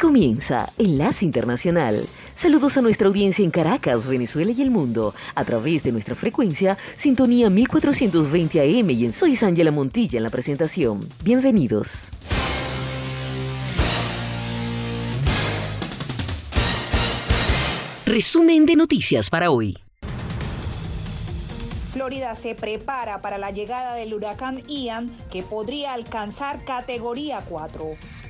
Comienza Enlace Internacional. Saludos a nuestra audiencia en Caracas, Venezuela y el mundo, a través de nuestra frecuencia Sintonía 1420 AM y en Soy Ángela Montilla en la presentación. Bienvenidos. Resumen de noticias para hoy. Florida se prepara para la llegada del huracán Ian, que podría alcanzar categoría 4.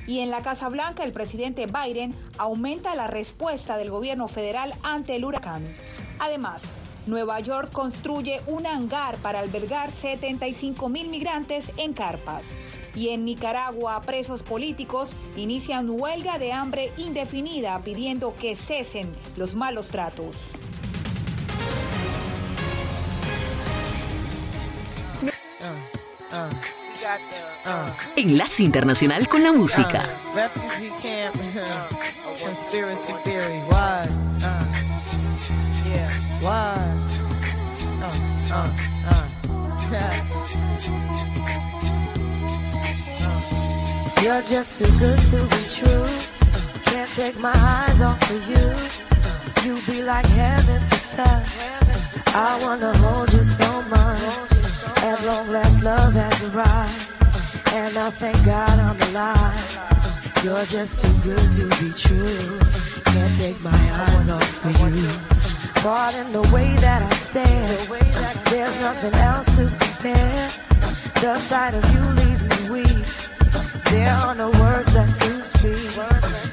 Y en la Casa Blanca, el presidente Biden aumenta la respuesta del gobierno federal ante el huracán. Además, Nueva York construye un hangar para albergar 75 mil migrantes en carpas. Y en Nicaragua, presos políticos inician huelga de hambre indefinida pidiendo que cesen los malos tratos. Enlace Internacional con la música. Uh-huh. Uh-huh. Uh-huh. You're just too good to be true. Can't take my eyes off of you. You be like heaven to touch. I wanna hold you so much. At long last, love has arrived. And I thank God I'm alive. You're just too good to be true. Can't take my eyes off of you. Caught in the way that I stare. There's nothing else to compare. The sight of you leaves me weak. There are no words left to speak.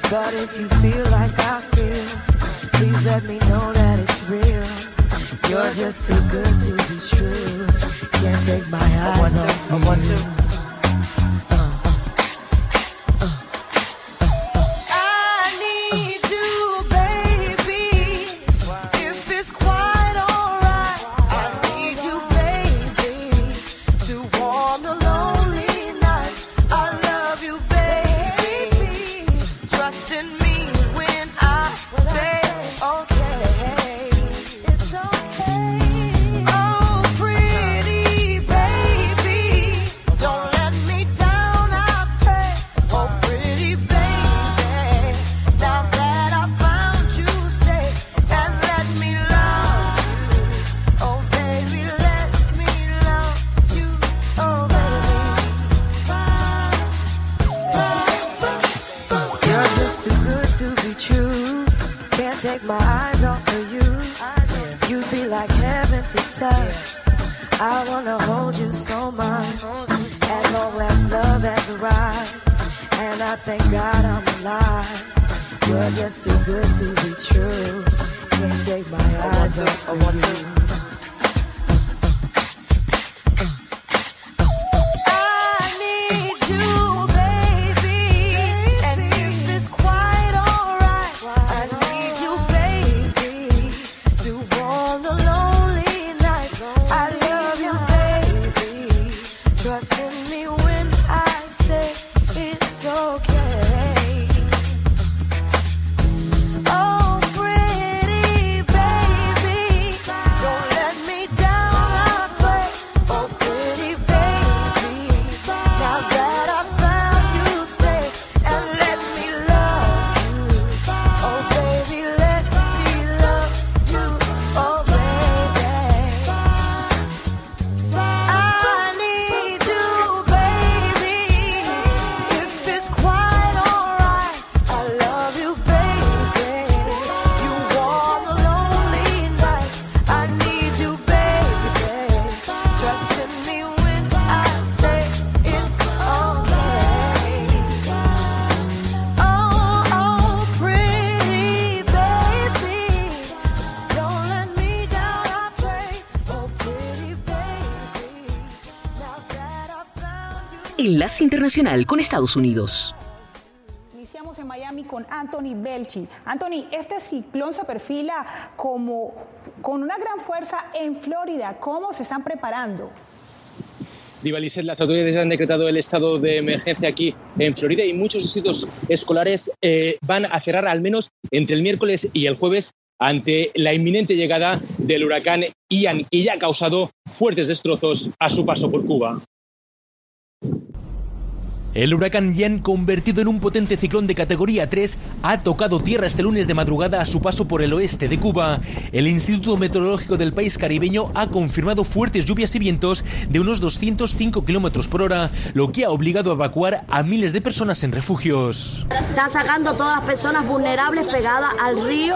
But if you feel like I feel, please let me know that it's real. You're just too good to be true. Can't take my eyes off you. Internacional con Estados Unidos. Iniciamos en Miami con Anthony Belchi. Anthony, este ciclón se perfila como con una gran fuerza en Florida. ¿Cómo se están preparando? Divaliset, las autoridades han decretado el estado de emergencia aquí en Florida y muchos distritos escolares eh, van a cerrar al menos entre el miércoles y el jueves ante la inminente llegada del huracán Ian, que ya ha causado fuertes destrozos a su paso por Cuba. El huracán Ian, convertido en un potente ciclón de categoría 3, ha tocado tierra este lunes de madrugada a su paso por el oeste de Cuba. El Instituto Meteorológico del país caribeño ha confirmado fuertes lluvias y vientos de unos 205 kilómetros por hora, lo que ha obligado a evacuar a miles de personas en refugios. Está sacando todas las personas vulnerables pegadas al río,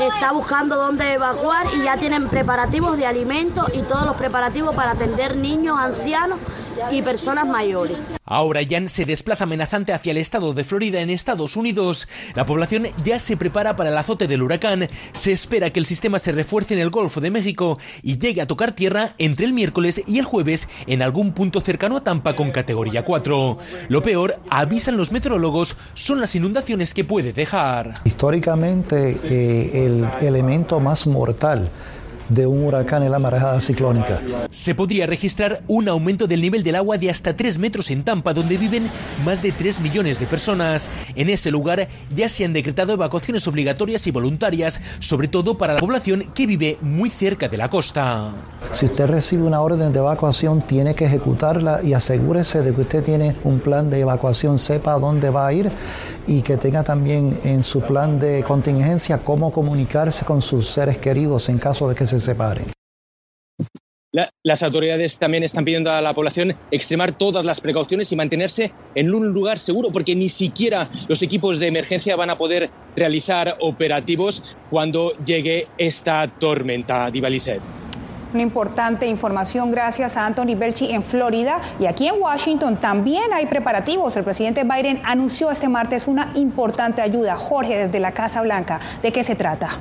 está buscando dónde evacuar y ya tienen preparativos de alimentos y todos los preparativos para atender niños, ancianos y personas mayores. Ahora Jan se desplaza amenazante hacia el estado de Florida en Estados Unidos. La población ya se prepara para el azote del huracán. Se espera que el sistema se refuerce en el Golfo de México y llegue a tocar tierra entre el miércoles y el jueves en algún punto cercano a Tampa con categoría 4. Lo peor, avisan los meteorólogos, son las inundaciones que puede dejar. Históricamente, eh, el elemento más mortal de un huracán en la marejada ciclónica. Se podría registrar un aumento del nivel del agua de hasta 3 metros en Tampa, donde viven más de 3 millones de personas. En ese lugar ya se han decretado evacuaciones obligatorias y voluntarias, sobre todo para la población que vive muy cerca de la costa. Si usted recibe una orden de evacuación, tiene que ejecutarla y asegúrese de que usted tiene un plan de evacuación, sepa dónde va a ir y que tenga también en su plan de contingencia cómo comunicarse con sus seres queridos en caso de que se separen. las autoridades también están pidiendo a la población extremar todas las precauciones y mantenerse en un lugar seguro, porque ni siquiera los equipos de emergencia van a poder realizar operativos cuando llegue esta tormenta, Divaliset. Una importante información gracias a Anthony Belchi en Florida y aquí en Washington también hay preparativos. El presidente Biden anunció este martes una importante ayuda. Jorge, desde la Casa Blanca, ¿de qué se trata?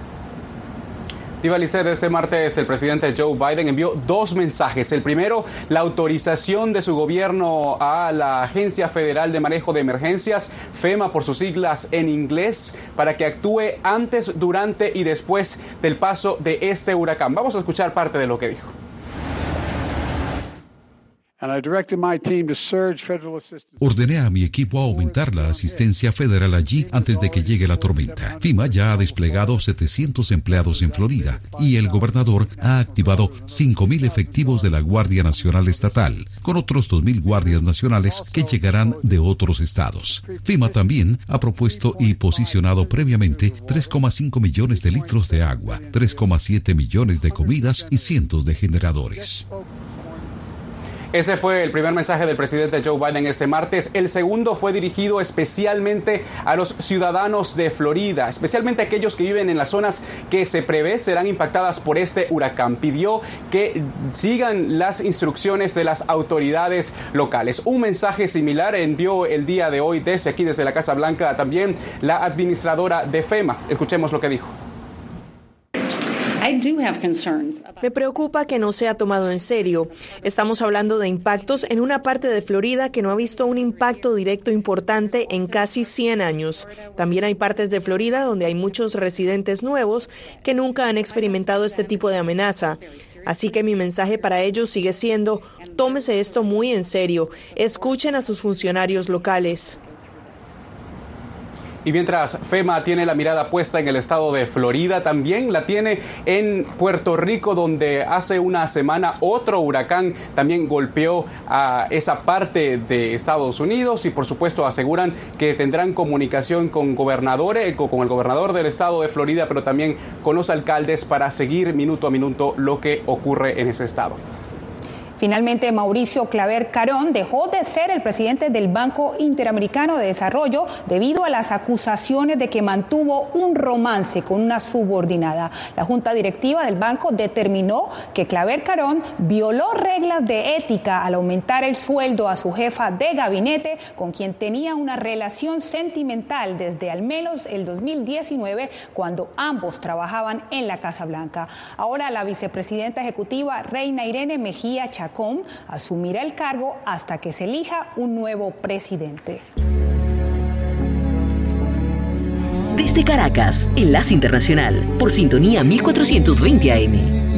Divalicet, este martes el presidente Joe Biden envió dos mensajes. El primero, la autorización de su gobierno a la Agencia Federal de Manejo de Emergencias, FEMA por sus siglas en inglés, para que actúe antes, durante y después del paso de este huracán. Vamos a escuchar parte de lo que dijo. Ordené a mi equipo a aumentar la asistencia federal allí antes de que llegue la tormenta. FIMA ya ha desplegado 700 empleados en Florida y el gobernador ha activado 5.000 efectivos de la Guardia Nacional Estatal, con otros 2.000 guardias nacionales que llegarán de otros estados. FIMA también ha propuesto y posicionado previamente 3,5 millones de litros de agua, 3,7 millones de comidas y cientos de generadores. Ese fue el primer mensaje del presidente Joe Biden este martes. El segundo fue dirigido especialmente a los ciudadanos de Florida, especialmente aquellos que viven en las zonas que se prevé serán impactadas por este huracán. Pidió que sigan las instrucciones de las autoridades locales. Un mensaje similar envió el día de hoy desde aquí, desde la Casa Blanca, también la administradora de FEMA. Escuchemos lo que dijo. Me preocupa que no sea tomado en serio. Estamos hablando de impactos en una parte de Florida que no ha visto un impacto directo importante en casi 100 años. También hay partes de Florida donde hay muchos residentes nuevos que nunca han experimentado este tipo de amenaza. Así que mi mensaje para ellos sigue siendo, tómese esto muy en serio, escuchen a sus funcionarios locales. Y mientras FEMA tiene la mirada puesta en el estado de Florida, también la tiene en Puerto Rico, donde hace una semana otro huracán también golpeó a esa parte de Estados Unidos y por supuesto aseguran que tendrán comunicación con gobernadores, con el gobernador del estado de Florida, pero también con los alcaldes para seguir minuto a minuto lo que ocurre en ese estado. Finalmente, Mauricio Claver Carón dejó de ser el presidente del Banco Interamericano de Desarrollo debido a las acusaciones de que mantuvo un romance con una subordinada. La Junta Directiva del banco determinó que Claver Carón violó reglas de ética al aumentar el sueldo a su jefa de gabinete, con quien tenía una relación sentimental desde al menos el 2019, cuando ambos trabajaban en la Casa Blanca. Ahora la vicepresidenta ejecutiva Reina Irene Mejía Asumirá el cargo hasta que se elija un nuevo presidente. Desde Caracas, Enlace Internacional, por sintonía 1420 AM.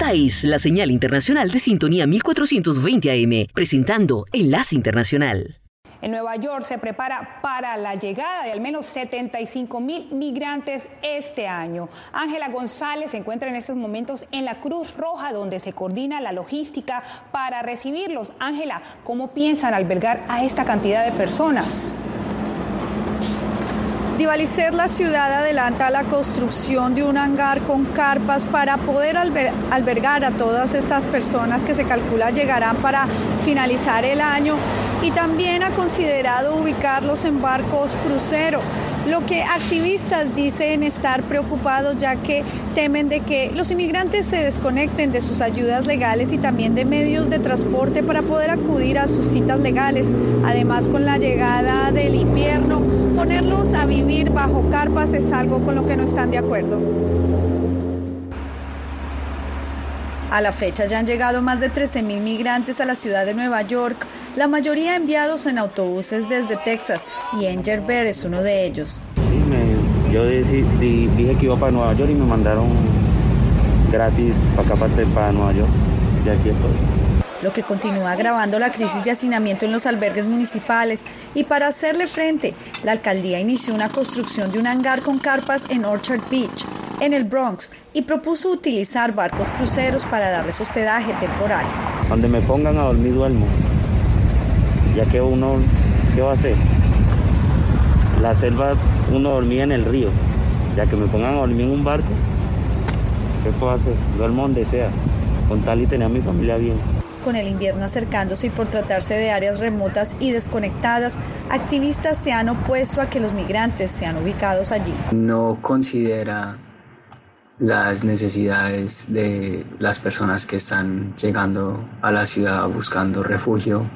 Esta es la señal internacional de sintonía 1420 AM, presentando Enlace Internacional. En Nueva York se prepara para la llegada de al menos 75 mil migrantes este año. Ángela González se encuentra en estos momentos en la Cruz Roja, donde se coordina la logística para recibirlos. Ángela, ¿cómo piensan albergar a esta cantidad de personas? Divalicer la ciudad adelanta la construcción de un hangar con carpas para poder albergar a todas estas personas que se calcula llegarán para finalizar el año y también ha considerado ubicarlos en barcos crucero lo que activistas dicen estar preocupados ya que temen de que los inmigrantes se desconecten de sus ayudas legales y también de medios de transporte para poder acudir a sus citas legales. Además, con la llegada del invierno, ponerlos a vivir bajo carpas es algo con lo que no están de acuerdo. A la fecha ya han llegado más de 13.000 migrantes a la ciudad de Nueva York, la mayoría enviados en autobuses desde Texas y Angel Bear es uno de ellos. Sí, yo dije que iba para Nueva York y me mandaron gratis para acá para Nueva York. Y aquí estoy lo que continúa agravando la crisis de hacinamiento en los albergues municipales. Y para hacerle frente, la alcaldía inició una construcción de un hangar con carpas en Orchard Beach, en el Bronx, y propuso utilizar barcos cruceros para darles hospedaje temporal. Donde me pongan a dormir duermo ya que uno, ¿qué va a hacer? La selva, uno dormía en el río, ya que me pongan a dormir en un barco, ¿qué puedo hacer? Duermo donde sea, con tal y tener a mi familia bien. Con el invierno acercándose y por tratarse de áreas remotas y desconectadas, activistas se han opuesto a que los migrantes sean ubicados allí. No considera las necesidades de las personas que están llegando a la ciudad buscando refugio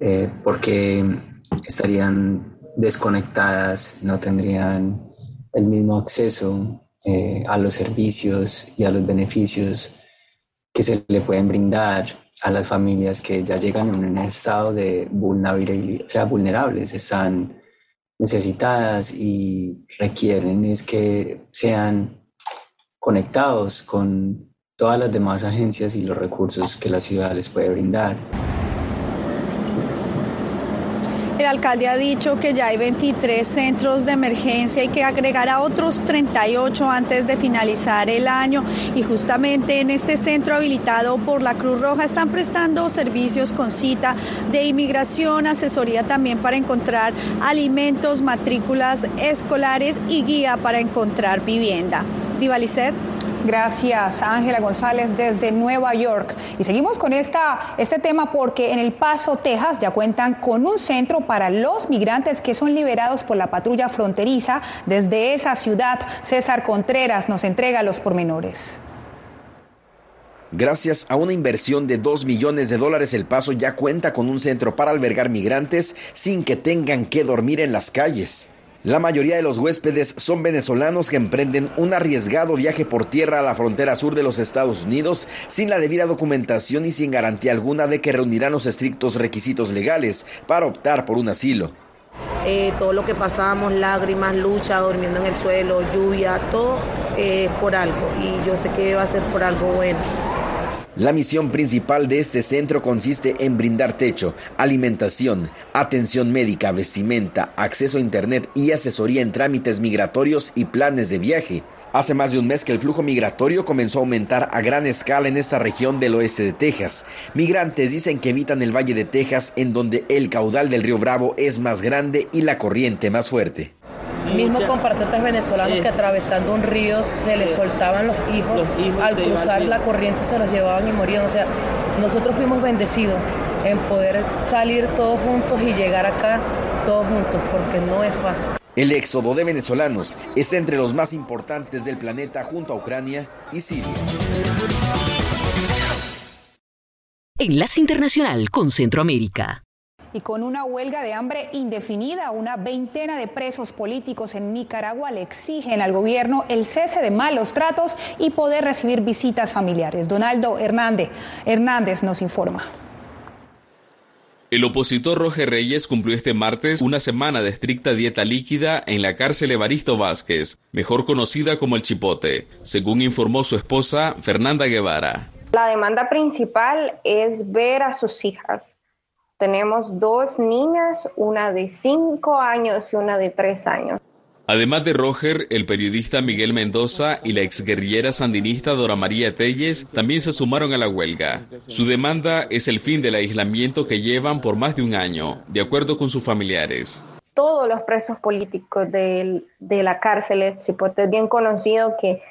eh, porque estarían desconectadas, no tendrían el mismo acceso eh, a los servicios y a los beneficios que se le pueden brindar a las familias que ya llegan en un estado de vulnerabilidad, o sea, vulnerables, están necesitadas y requieren es que sean conectados con todas las demás agencias y los recursos que la ciudad les puede brindar. El alcalde ha dicho que ya hay 23 centros de emergencia y que agregará otros 38 antes de finalizar el año. Y justamente en este centro habilitado por la Cruz Roja están prestando servicios con cita de inmigración, asesoría también para encontrar alimentos, matrículas escolares y guía para encontrar vivienda. Divalicet. Gracias, Ángela González, desde Nueva York. Y seguimos con esta, este tema porque en El Paso, Texas, ya cuentan con un centro para los migrantes que son liberados por la patrulla fronteriza. Desde esa ciudad, César Contreras nos entrega los pormenores. Gracias a una inversión de 2 millones de dólares, El Paso ya cuenta con un centro para albergar migrantes sin que tengan que dormir en las calles. La mayoría de los huéspedes son venezolanos que emprenden un arriesgado viaje por tierra a la frontera sur de los Estados Unidos sin la debida documentación y sin garantía alguna de que reunirán los estrictos requisitos legales para optar por un asilo. Eh, todo lo que pasamos, lágrimas, lucha, durmiendo en el suelo, lluvia, todo eh, por algo y yo sé que va a ser por algo bueno. La misión principal de este centro consiste en brindar techo, alimentación, atención médica, vestimenta, acceso a Internet y asesoría en trámites migratorios y planes de viaje. Hace más de un mes que el flujo migratorio comenzó a aumentar a gran escala en esta región del oeste de Texas. Migrantes dicen que evitan el Valle de Texas en donde el caudal del río Bravo es más grande y la corriente más fuerte mismo compatriotas venezolanos que atravesando un río se les soltaban los hijos, al cruzar la corriente se los llevaban y morían. O sea, nosotros fuimos bendecidos en poder salir todos juntos y llegar acá todos juntos, porque no es fácil. El éxodo de venezolanos es entre los más importantes del planeta junto a Ucrania y Siria. Enlace Internacional con Centroamérica y con una huelga de hambre indefinida, una veintena de presos políticos en Nicaragua le exigen al gobierno el cese de malos tratos y poder recibir visitas familiares. Donaldo Hernández, Hernández nos informa. El opositor Roger Reyes cumplió este martes una semana de estricta dieta líquida en la cárcel Evaristo Vázquez, mejor conocida como el Chipote, según informó su esposa Fernanda Guevara. La demanda principal es ver a sus hijas. Tenemos dos niñas, una de cinco años y una de tres años. Además de Roger, el periodista Miguel Mendoza y la exguerrillera sandinista Dora María Telles también se sumaron a la huelga. Su demanda es el fin del aislamiento que llevan por más de un año, de acuerdo con sus familiares. Todos los presos políticos de, la cárcel es bien conocido que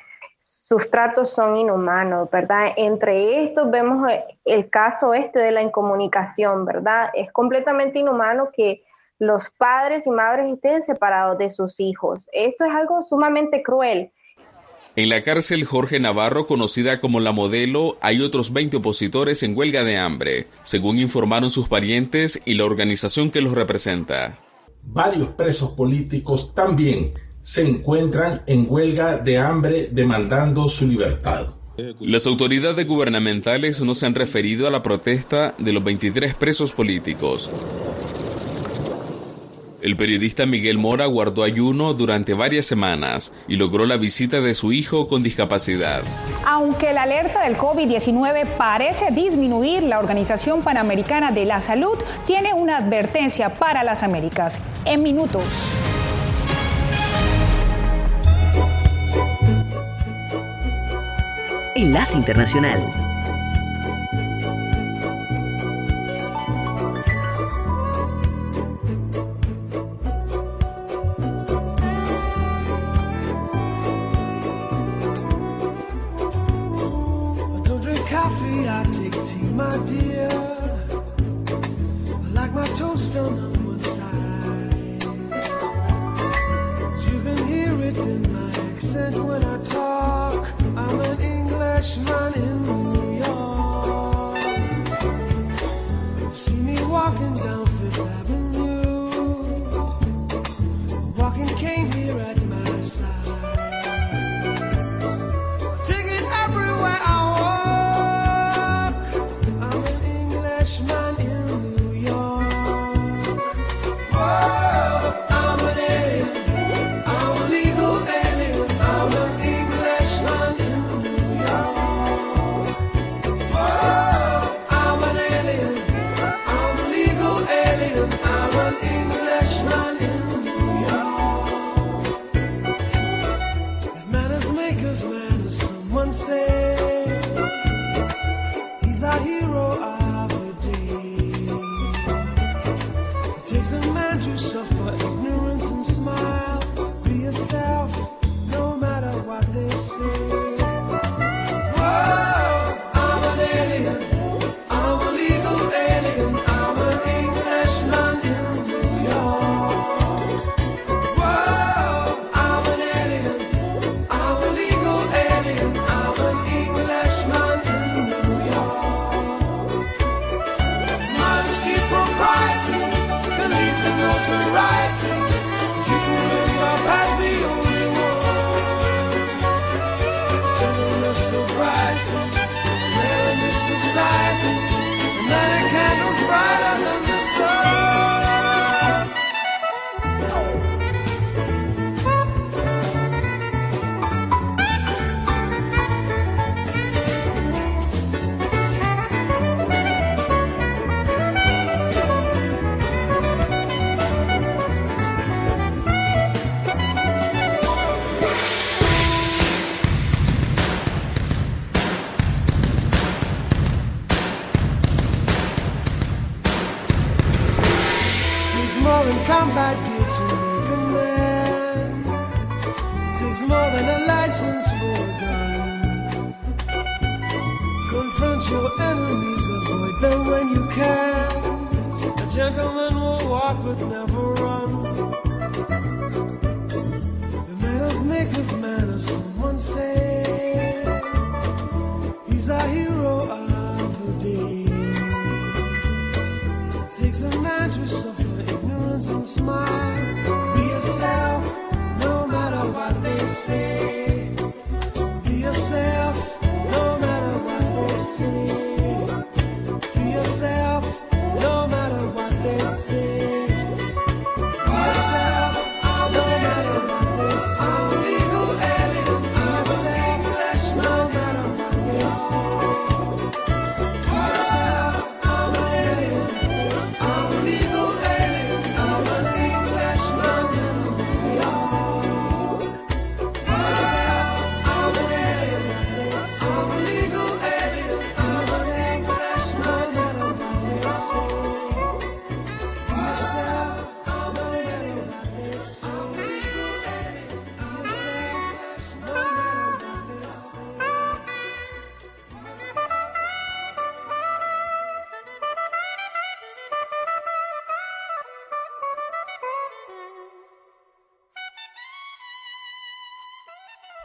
sus tratos son inhumanos, ¿verdad? Entre estos vemos el caso este de la incomunicación, ¿verdad? Es completamente inhumano que los padres y madres estén separados de sus hijos. Esto es algo sumamente cruel. En la cárcel Jorge Navarro, conocida como la modelo, hay otros 20 opositores en huelga de hambre, según informaron sus parientes y la organización que los representa. Varios presos políticos también se encuentran en huelga de hambre demandando su libertad. Las autoridades gubernamentales no se han referido a la protesta de los 23 presos políticos. El periodista Miguel Mora guardó ayuno durante varias semanas y logró la visita de su hijo con discapacidad. Aunque la alerta del COVID-19 parece disminuir, la Organización Panamericana de la Salud tiene una advertencia para las Américas. En minutos. Enlace Internacional.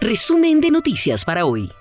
Resumen de noticias para hoy.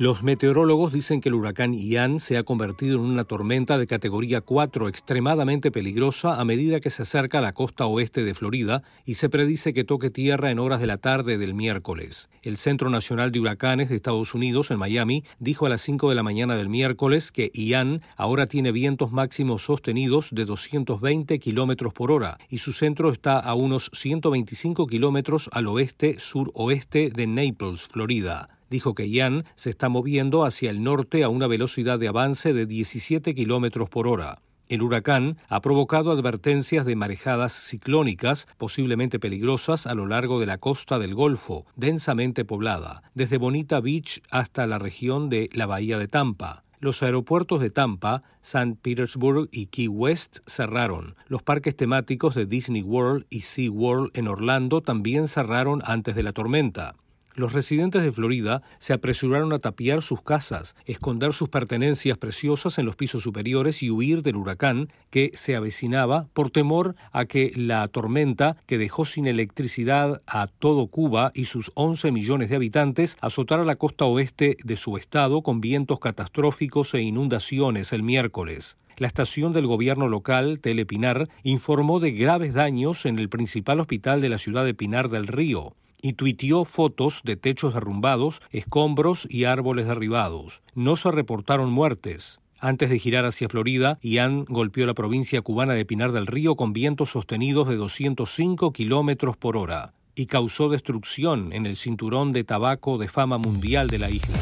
Los meteorólogos dicen que el huracán Ian se ha convertido en una tormenta de categoría 4 extremadamente peligrosa a medida que se acerca a la costa oeste de Florida y se predice que toque tierra en horas de la tarde del miércoles. El Centro Nacional de Huracanes de Estados Unidos en Miami dijo a las 5 de la mañana del miércoles que Ian ahora tiene vientos máximos sostenidos de 220 kilómetros por hora y su centro está a unos 125 kilómetros al oeste-suroeste de Naples, Florida dijo que Ian se está moviendo hacia el norte a una velocidad de avance de 17 kilómetros por hora. El huracán ha provocado advertencias de marejadas ciclónicas posiblemente peligrosas a lo largo de la costa del Golfo, densamente poblada, desde Bonita Beach hasta la región de la Bahía de Tampa. Los aeropuertos de Tampa, St. Petersburg y Key West cerraron. Los parques temáticos de Disney World y Sea World en Orlando también cerraron antes de la tormenta. Los residentes de Florida se apresuraron a tapiar sus casas, esconder sus pertenencias preciosas en los pisos superiores y huir del huracán que se avecinaba por temor a que la tormenta que dejó sin electricidad a todo Cuba y sus 11 millones de habitantes azotara la costa oeste de su estado con vientos catastróficos e inundaciones el miércoles. La estación del gobierno local, Telepinar, informó de graves daños en el principal hospital de la ciudad de Pinar del Río y tuiteó fotos de techos derrumbados, escombros y árboles derribados. No se reportaron muertes. Antes de girar hacia Florida, Ian golpeó la provincia cubana de Pinar del Río con vientos sostenidos de 205 kilómetros por hora y causó destrucción en el cinturón de tabaco de fama mundial de la isla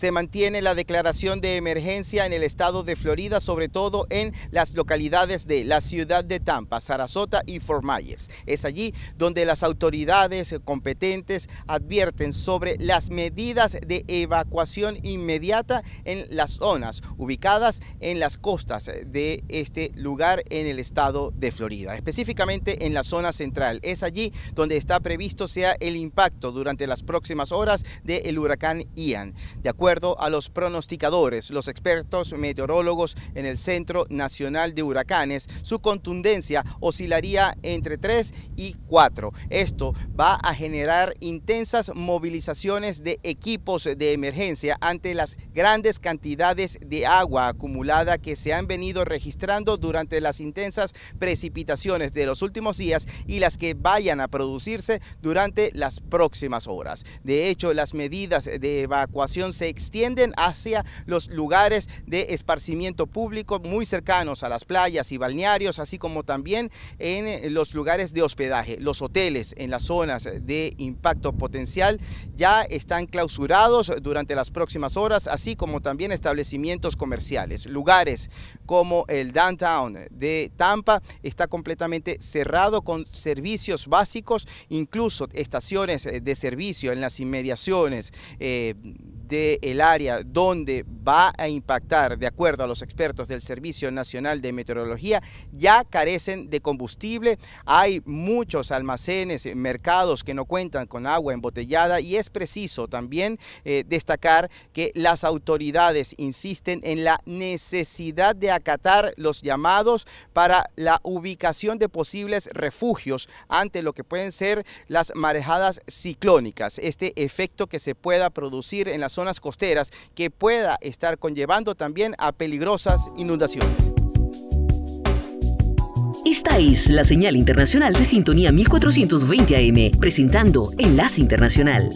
se mantiene la declaración de emergencia en el estado de Florida, sobre todo en las localidades de la ciudad de Tampa, Sarasota y Fort Myers. Es allí donde las autoridades competentes advierten sobre las medidas de evacuación inmediata en las zonas ubicadas en las costas de este lugar en el estado de Florida, específicamente en la zona central. Es allí donde está previsto sea el impacto durante las próximas horas del huracán Ian. De acuerdo a los pronosticadores, los expertos meteorólogos en el Centro Nacional de Huracanes, su contundencia oscilaría entre 3 y 4. Esto va a generar intensas movilizaciones de equipos de emergencia ante las grandes cantidades de agua acumulada que se han venido registrando durante las intensas precipitaciones de los últimos días y las que vayan a producirse durante las próximas horas. De hecho, las medidas de evacuación se extienden hacia los lugares de esparcimiento público muy cercanos a las playas y balnearios, así como también en eh, los lugares de hospedaje. Los hoteles en las zonas de impacto potencial ya están clausurados durante las próximas horas, así como también establecimientos comerciales. Lugares como el downtown de Tampa está completamente cerrado con servicios básicos, incluso estaciones de servicio en las inmediaciones eh, del área donde va a impactar, de acuerdo a los expertos del Servicio Nacional de Meteorología, ya carecen de combustible. Hay muchos almacenes, mercados que no cuentan con agua embotellada y es preciso también eh, destacar que las autoridades insisten en la necesidad de acatar los llamados para la ubicación de posibles refugios ante lo que pueden ser las marejadas ciclónicas. Este efecto que se pueda producir en las zonas costeras que pueda estar conllevando también a peligrosas inundaciones. Esta es la señal internacional de sintonía 1420 AM, presentando Enlace Internacional.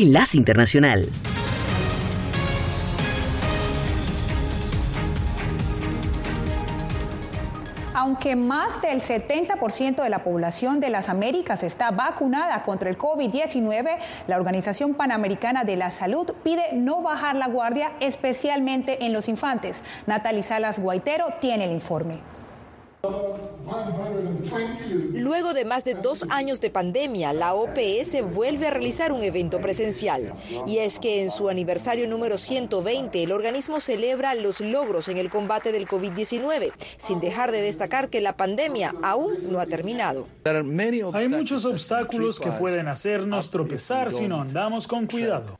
Enlace Internacional. Aunque más del 70% de la población de las Américas está vacunada contra el COVID-19, la Organización Panamericana de la Salud pide no bajar la guardia, especialmente en los infantes. Natalie Salas Guaitero tiene el informe. Luego de más de dos años de pandemia, la OPS vuelve a realizar un evento presencial. Y es que en su aniversario número 120, el organismo celebra los logros en el combate del COVID-19, sin dejar de destacar que la pandemia aún no ha terminado. Hay muchos obstáculos que pueden hacernos tropezar si no andamos con cuidado.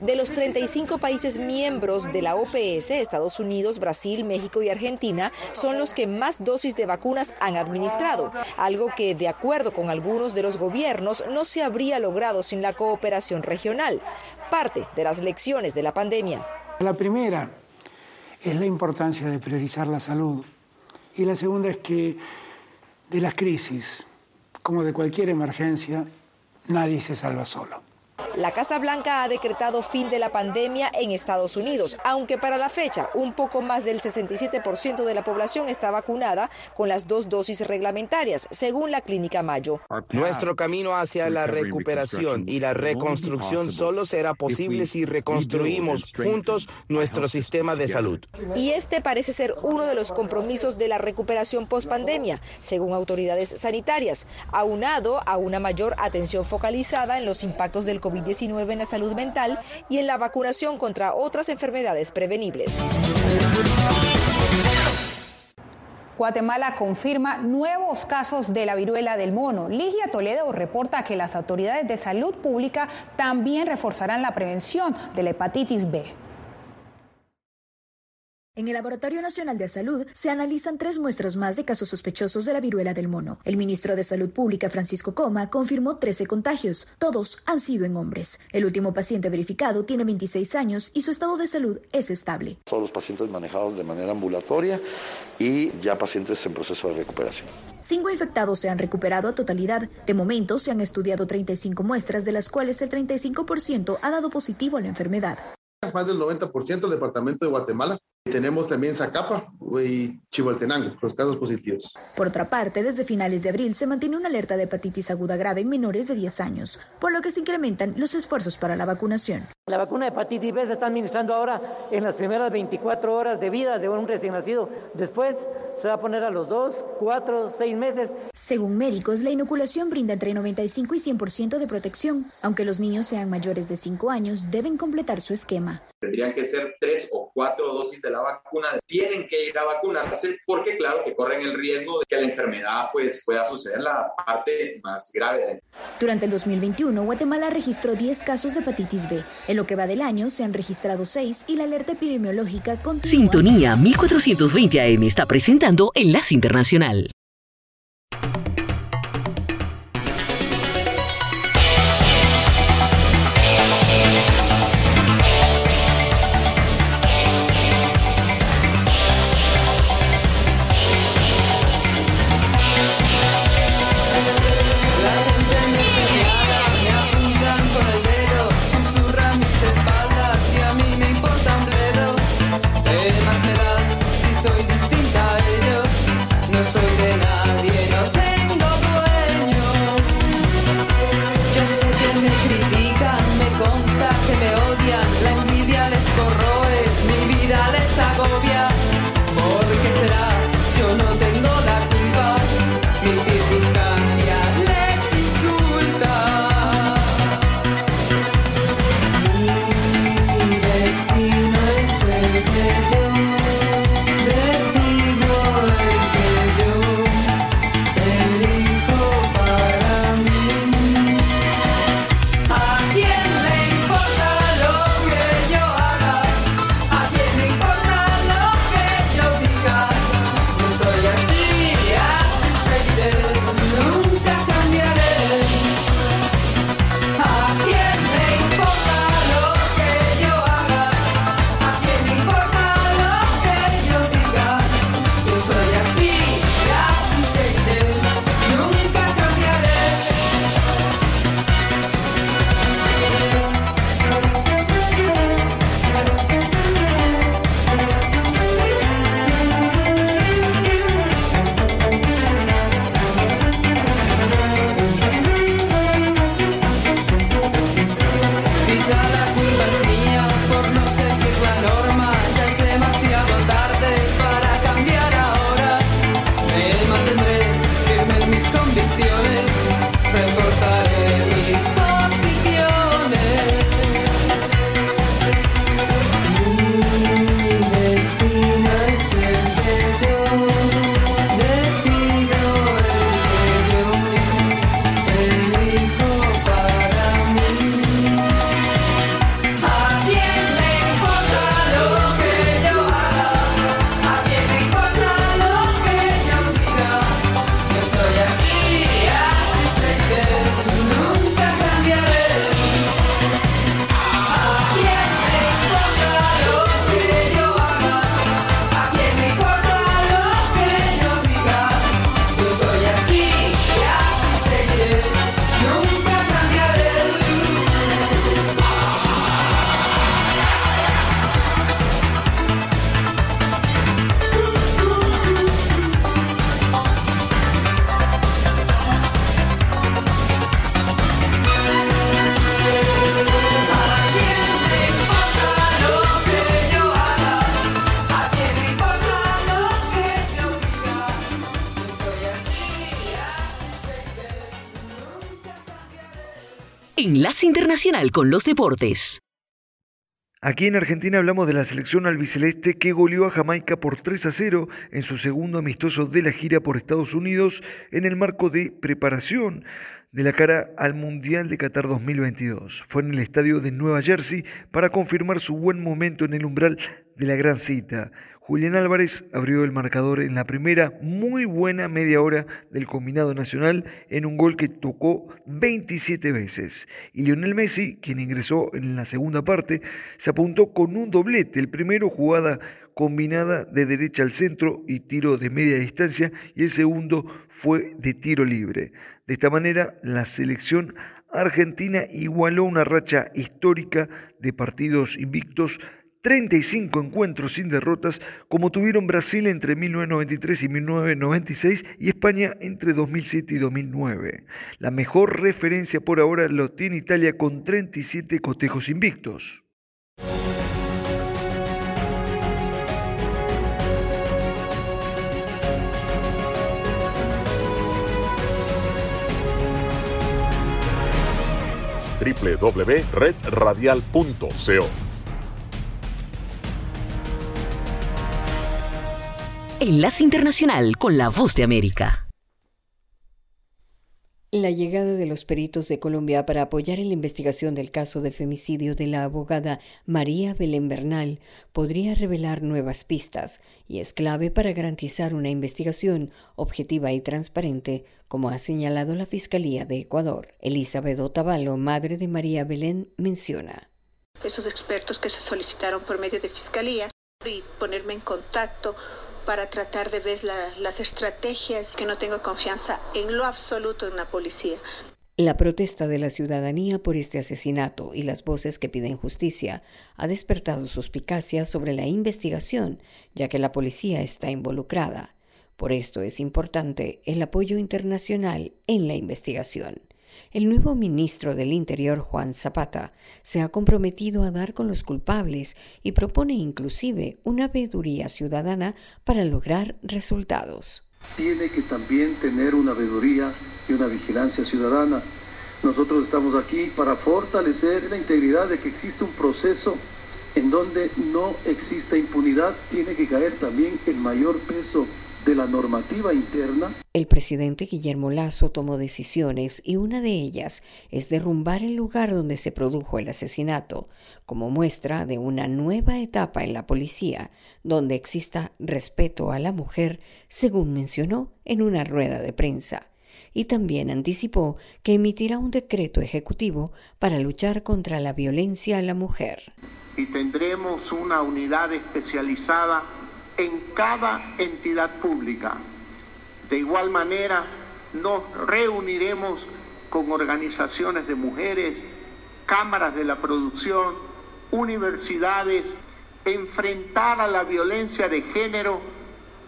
De los 35 países miembros de la OPS, Estados Unidos, Brasil, México y Argentina son los que más dosis de vacunas han administrado, algo que, de acuerdo con algunos de los gobiernos, no se habría logrado sin la cooperación regional. Parte de las lecciones de la pandemia. La primera es la importancia de priorizar la salud y la segunda es que de las crisis, como de cualquier emergencia, nadie se salva solo. La Casa Blanca ha decretado fin de la pandemia en Estados Unidos, aunque para la fecha un poco más del 67% de la población está vacunada con las dos dosis reglamentarias, según la Clínica Mayo. Nuestro camino hacia la recuperación y la reconstrucción solo será posible si reconstruimos juntos nuestro sistema de salud. Y este parece ser uno de los compromisos de la recuperación post-pandemia, según autoridades sanitarias, aunado a una mayor atención focalizada en los impactos del COVID-19 en la salud mental y en la vacunación contra otras enfermedades prevenibles. Guatemala confirma nuevos casos de la viruela del mono. Ligia Toledo reporta que las autoridades de salud pública también reforzarán la prevención de la hepatitis B. En el Laboratorio Nacional de Salud se analizan tres muestras más de casos sospechosos de la viruela del mono. El ministro de Salud Pública, Francisco Coma, confirmó 13 contagios. Todos han sido en hombres. El último paciente verificado tiene 26 años y su estado de salud es estable. Todos los pacientes manejados de manera ambulatoria y ya pacientes en proceso de recuperación. Cinco infectados se han recuperado a totalidad. De momento se han estudiado 35 muestras, de las cuales el 35% ha dado positivo a la enfermedad. Más del 90% del departamento de Guatemala tenemos también Zacapa y Chivaltenango, los casos positivos. Por otra parte, desde finales de abril se mantiene una alerta de hepatitis aguda grave en menores de 10 años, por lo que se incrementan los esfuerzos para la vacunación. La vacuna de hepatitis B se está administrando ahora en las primeras 24 horas de vida de un recién nacido. Después se va a poner a los 2, 4, 6 meses. Según médicos, la inoculación brinda entre 95 y 100% de protección. Aunque los niños sean mayores de 5 años, deben completar su esquema. Tendrían que ser 3 o 4 dosis de la vacuna. Tienen que ir a vacunarse porque, claro, que corren el riesgo de que la enfermedad pues, pueda suceder la parte más grave. Durante el 2021, Guatemala registró 10 casos de hepatitis B. En lo que va del año, se han registrado 6 y la alerta epidemiológica continúa. Sintonía 1420 AM está presentando Enlace Internacional. Con los Deportes. Aquí en Argentina hablamos de la selección albiceleste que goleó a Jamaica por 3 a 0 en su segundo amistoso de la gira por Estados Unidos en el marco de preparación de la cara al Mundial de Qatar 2022. Fue en el estadio de Nueva Jersey para confirmar su buen momento en el umbral de la gran cita. Julián Álvarez abrió el marcador en la primera muy buena media hora del combinado nacional en un gol que tocó 27 veces. Y Lionel Messi, quien ingresó en la segunda parte, se apuntó con un doblete. El primero jugada combinada de derecha al centro y tiro de media distancia y el segundo fue de tiro libre. De esta manera, la selección argentina igualó una racha histórica de partidos invictos 35 encuentros sin derrotas como tuvieron Brasil entre 1993 y 1996 y España entre 2007 y 2009. La mejor referencia por ahora lo tiene Italia con 37 cotejos invictos. www.redradial.co Enlace Internacional con la Voz de América. La llegada de los peritos de Colombia para apoyar en la investigación del caso de femicidio de la abogada María Belén Bernal podría revelar nuevas pistas y es clave para garantizar una investigación objetiva y transparente, como ha señalado la Fiscalía de Ecuador. Elizabeth Otavalo, madre de María Belén, menciona. Esos expertos que se solicitaron por medio de Fiscalía y ponerme en contacto para tratar de ver las estrategias que no tengo confianza en lo absoluto en la policía. La protesta de la ciudadanía por este asesinato y las voces que piden justicia ha despertado suspicacia sobre la investigación, ya que la policía está involucrada. Por esto es importante el apoyo internacional en la investigación. El nuevo ministro del Interior, Juan Zapata, se ha comprometido a dar con los culpables y propone inclusive una veeduría ciudadana para lograr resultados. Tiene que también tener una veeduría y una vigilancia ciudadana. Nosotros estamos aquí para fortalecer la integridad de que existe un proceso en donde no exista impunidad. Tiene que caer también el mayor peso de la normativa interna. El presidente Guillermo Lazo tomó decisiones y una de ellas es derrumbar el lugar donde se produjo el asesinato, como muestra de una nueva etapa en la policía, donde exista respeto a la mujer, según mencionó en una rueda de prensa. Y también anticipó que emitirá un decreto ejecutivo para luchar contra la violencia a la mujer. Y tendremos una unidad especializada en cada entidad pública. De igual manera, nos reuniremos con organizaciones de mujeres, cámaras de la producción, universidades. Enfrentar a la violencia de género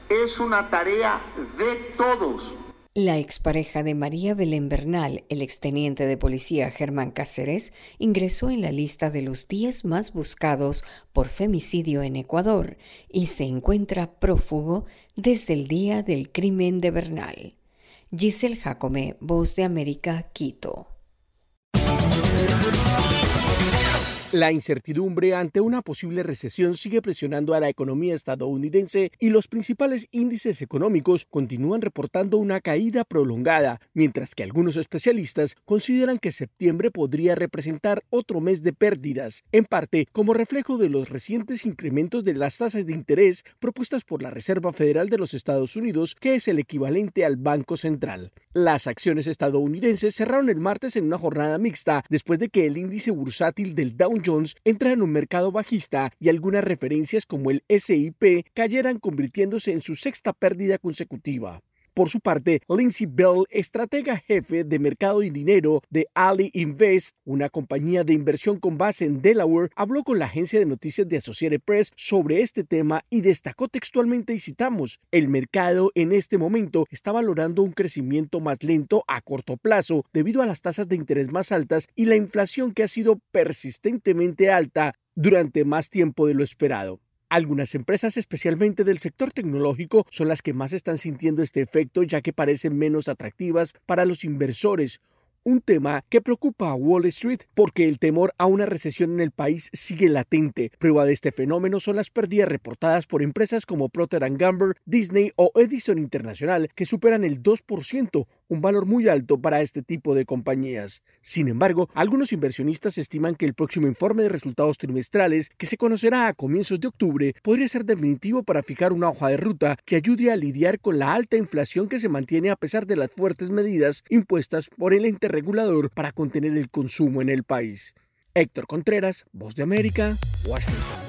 es una tarea de todos. La expareja de María Belén Bernal, el exteniente de policía Germán Cáceres, ingresó en la lista de los 10 más buscados por femicidio en Ecuador y se encuentra prófugo desde el día del crimen de Bernal. Giselle Jacome, Voz de América, Quito. La incertidumbre ante una posible recesión sigue presionando a la economía estadounidense y los principales índices económicos continúan reportando una caída prolongada, mientras que algunos especialistas consideran que septiembre podría representar otro mes de pérdidas, en parte como reflejo de los recientes incrementos de las tasas de interés propuestas por la Reserva Federal de los Estados Unidos, que es el equivalente al Banco Central. Las acciones estadounidenses cerraron el martes en una jornada mixta después de que el índice bursátil del Dow Jones entra en un mercado bajista y algunas referencias como el SIP cayeran convirtiéndose en su sexta pérdida consecutiva. Por su parte, Lindsay Bell, estratega jefe de mercado y dinero de Ali Invest, una compañía de inversión con base en Delaware, habló con la agencia de noticias de Associated Press sobre este tema y destacó textualmente y citamos, el mercado en este momento está valorando un crecimiento más lento a corto plazo debido a las tasas de interés más altas y la inflación que ha sido persistentemente alta durante más tiempo de lo esperado. Algunas empresas, especialmente del sector tecnológico, son las que más están sintiendo este efecto ya que parecen menos atractivas para los inversores. un tema que preocupa a Wall Street porque el temor a una recesión en el país sigue latente. Prueba de este fenómeno son las pérdidas reportadas por empresas como Procter Gamble, Disney o Edison International, que superan el 2%, un valor muy alto para este tipo de compañías. Sin embargo, algunos inversionistas estiman que el próximo informe de resultados trimestrales, que se conocerá a comienzos de octubre, podría ser definitivo para fijar una hoja de ruta que ayude a lidiar con la alta inflación que se mantiene a pesar de las fuertes medidas impuestas por el ente regulador para contener el consumo en el país. Héctor Contreras, Voz de América, Washington.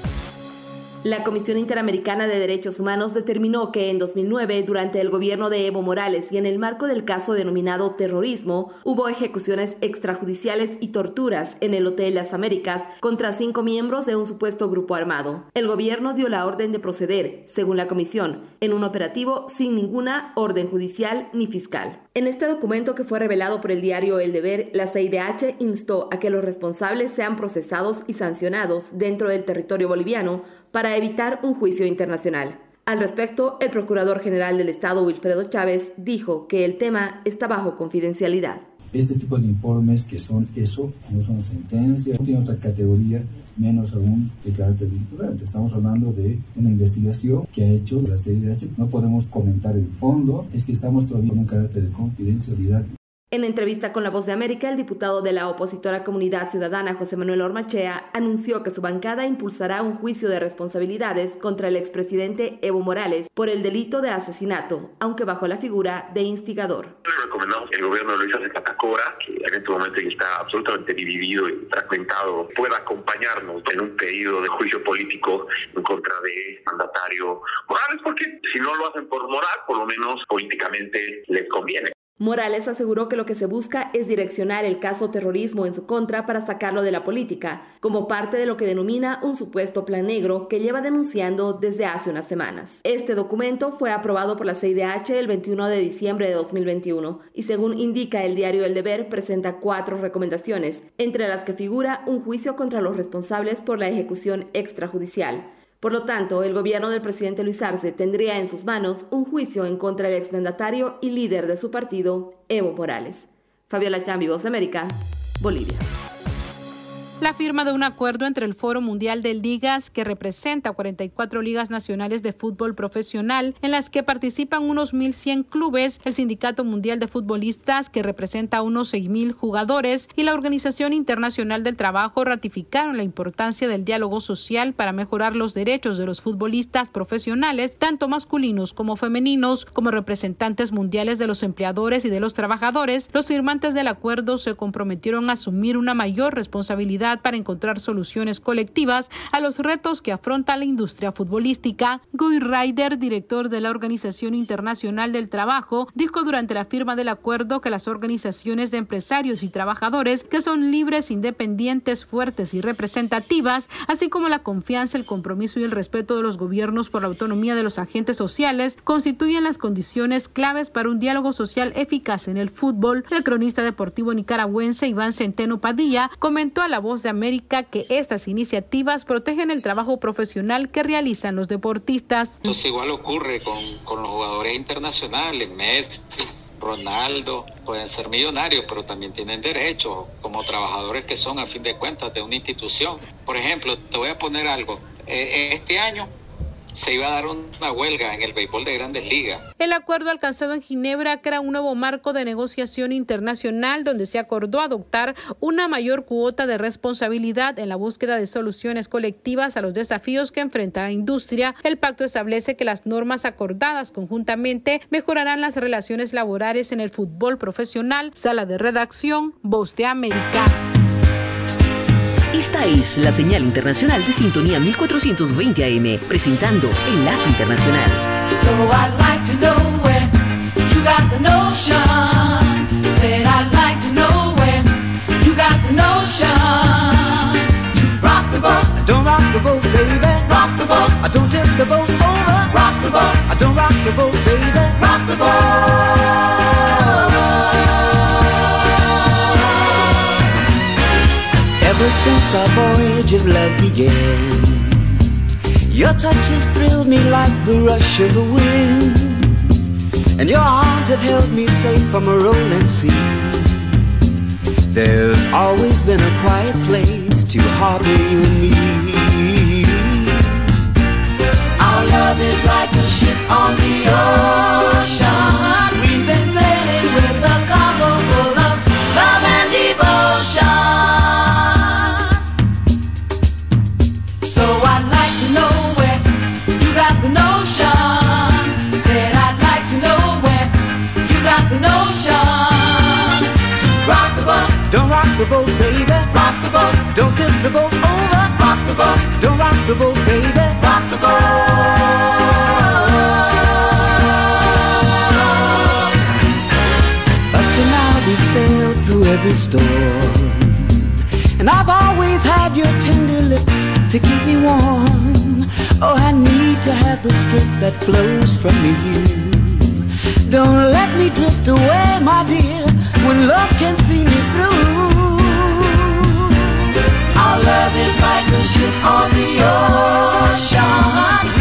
La Comisión Interamericana de Derechos Humanos determinó que en 2009, durante el gobierno de Evo Morales y en el marco del caso denominado terrorismo, hubo ejecuciones extrajudiciales y torturas en el Hotel Las Américas contra cinco miembros de un supuesto grupo armado. El gobierno dio la orden de proceder, según la comisión, en un operativo sin ninguna orden judicial ni fiscal. En este documento que fue revelado por el diario El Deber, la CIDH instó a que los responsables sean procesados y sancionados dentro del territorio boliviano para evitar un juicio internacional. Al respecto, el Procurador General del Estado, Wilfredo Chávez, dijo que el tema está bajo confidencialidad. Este tipo de informes que son eso, no son sentencias, no tiene otra categoría, menos aún de carácter vinculante. Estamos hablando de una investigación que ha hecho la CIDH. No podemos comentar el fondo, es que estamos todavía en un carácter de confidencialidad en entrevista con La Voz de América, el diputado de la opositora Comunidad Ciudadana, José Manuel Ormachea, anunció que su bancada impulsará un juicio de responsabilidades contra el expresidente Evo Morales por el delito de asesinato, aunque bajo la figura de instigador. Recomendamos que el gobierno de Luis Arce Catacora, que en este momento está absolutamente dividido y fragmentado, pueda acompañarnos en un pedido de juicio político en contra de mandatario Morales, porque si no lo hacen por moral, por lo menos políticamente les conviene. Morales aseguró que lo que se busca es direccionar el caso terrorismo en su contra para sacarlo de la política, como parte de lo que denomina un supuesto plan negro que lleva denunciando desde hace unas semanas. Este documento fue aprobado por la CIDH el 21 de diciembre de 2021 y según indica el diario El Deber presenta cuatro recomendaciones, entre las que figura un juicio contra los responsables por la ejecución extrajudicial. Por lo tanto, el gobierno del presidente Luis Arce tendría en sus manos un juicio en contra del exmandatario y líder de su partido, Evo Morales. Fabiola Chambi, Voz América, Bolivia. La firma de un acuerdo entre el Foro Mundial de Ligas, que representa 44 ligas nacionales de fútbol profesional, en las que participan unos 1.100 clubes, el Sindicato Mundial de Futbolistas, que representa unos 6.000 jugadores, y la Organización Internacional del Trabajo ratificaron la importancia del diálogo social para mejorar los derechos de los futbolistas profesionales, tanto masculinos como femeninos, como representantes mundiales de los empleadores y de los trabajadores. Los firmantes del acuerdo se comprometieron a asumir una mayor responsabilidad para encontrar soluciones colectivas a los retos que afronta la industria futbolística. Guy Ryder, director de la Organización Internacional del Trabajo, dijo durante la firma del acuerdo que las organizaciones de empresarios y trabajadores que son libres, independientes, fuertes y representativas, así como la confianza, el compromiso y el respeto de los gobiernos por la autonomía de los agentes sociales, constituyen las condiciones claves para un diálogo social eficaz en el fútbol. El cronista deportivo nicaragüense Iván Centeno Padilla comentó a la voz de América que estas iniciativas protegen el trabajo profesional que realizan los deportistas. Entonces igual ocurre con, con los jugadores internacionales, Messi, Ronaldo, pueden ser millonarios, pero también tienen derechos como trabajadores que son a fin de cuentas de una institución. Por ejemplo, te voy a poner algo. Eh, este año se iba a dar una huelga en el béisbol de grandes ligas. El acuerdo alcanzado en Ginebra crea un nuevo marco de negociación internacional donde se acordó adoptar una mayor cuota de responsabilidad en la búsqueda de soluciones colectivas a los desafíos que enfrenta la industria. El pacto establece que las normas acordadas conjuntamente mejorarán las relaciones laborales en el fútbol profesional. Sala de redacción, Voz América. Esta es la señal internacional de sintonía 1420 AM, presentando Enlace Internacional. So I'd like to know where you got the notion. Said I'd like to know where you got the notion. To rock the boat, don't rock the boat, baby. Rock the boat, I don't tip the boat over. Rock the boat, I don't rock the boat, baby. Ever since our voyage of love began, your touch has thrilled me like the rush of the wind, and your arms have held me safe from a rolling sea. There's always been a quiet place to harbor you and me. Our love is like a ship on the ocean. We've been sailing with a cargo full of love and devotion. The boat, baby. rock the boat, Don't tip the boat over. rock the boat, Don't rock the boat, baby. rock the boat. Up to now we've sailed through every storm. And I've always had your tender lips to keep me warm. Oh, I need to have the strength that flows from you. Don't let me drift away, my dear, when love can see me through. Our love is like a ship on the ocean.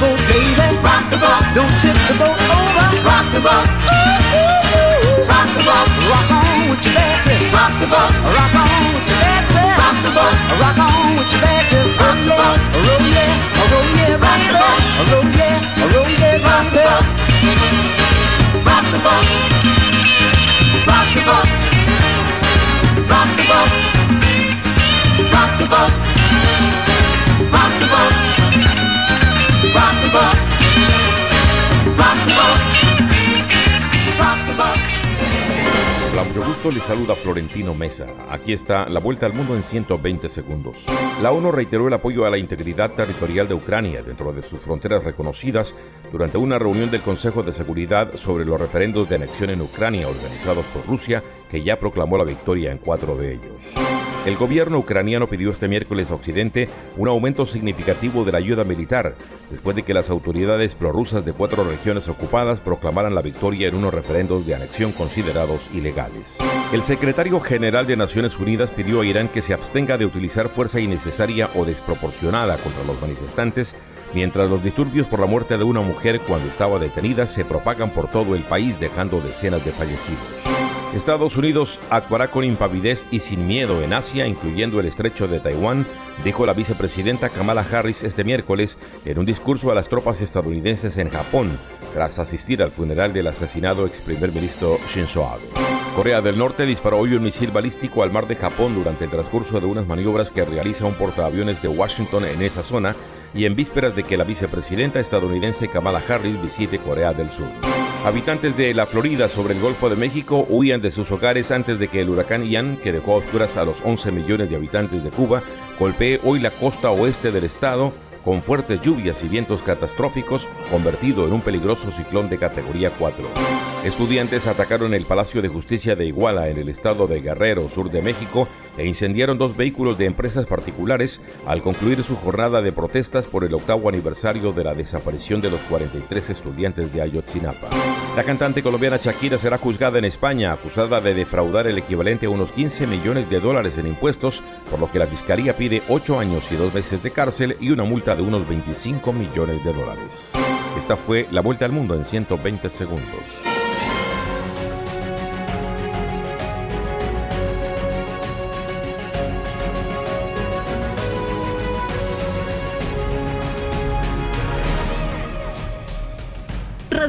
Boat, baby. rock the boat, Don't tip the boat over. rock the boat, rock the boat, Rock on with your bad tip. rock the boat, Rock on with your bad tip. rock the boat, Rock on with your bad tip. Rock the boat. Roll yeah, roll yeah, Rock the boat. Roll yeah, roll yeah, rock the boat, rock the boat, rock the boat, rock the boat, rock the boat, Hola, mucho gusto, les saluda Florentino Mesa. Aquí está la vuelta al mundo en 120 segundos. La ONU reiteró el apoyo a la integridad territorial de Ucrania dentro de sus fronteras reconocidas durante una reunión del Consejo de Seguridad sobre los referendos de anexión en Ucrania organizados por Rusia, que ya proclamó la victoria en cuatro de ellos. El gobierno ucraniano pidió este miércoles a Occidente un aumento significativo de la ayuda militar, después de que las autoridades prorrusas de cuatro regiones ocupadas proclamaran la victoria en unos referendos de anexión considerados ilegales. El secretario general de Naciones Unidas pidió a Irán que se abstenga de utilizar fuerza innecesaria o desproporcionada contra los manifestantes, mientras los disturbios por la muerte de una mujer cuando estaba detenida se propagan por todo el país dejando decenas de fallecidos. Estados Unidos actuará con impavidez y sin miedo en Asia, incluyendo el estrecho de Taiwán, dijo la vicepresidenta Kamala Harris este miércoles en un discurso a las tropas estadounidenses en Japón, tras asistir al funeral del asesinado ex primer ministro Shinzo Abe. Corea del Norte disparó hoy un misil balístico al mar de Japón durante el transcurso de unas maniobras que realiza un portaaviones de Washington en esa zona y en vísperas de que la vicepresidenta estadounidense Kamala Harris visite Corea del Sur. Habitantes de la Florida sobre el Golfo de México huían de sus hogares antes de que el huracán Ian, que dejó a oscuras a los 11 millones de habitantes de Cuba, golpee hoy la costa oeste del estado con fuertes lluvias y vientos catastróficos, convertido en un peligroso ciclón de categoría 4. Estudiantes atacaron el Palacio de Justicia de Iguala en el estado de Guerrero, sur de México, e incendiaron dos vehículos de empresas particulares al concluir su jornada de protestas por el octavo aniversario de la desaparición de los 43 estudiantes de Ayotzinapa. La cantante colombiana Shakira será juzgada en España, acusada de defraudar el equivalente a unos 15 millones de dólares en impuestos, por lo que la fiscalía pide 8 años y 2 meses de cárcel y una multa de unos 25 millones de dólares. Esta fue la vuelta al mundo en 120 segundos.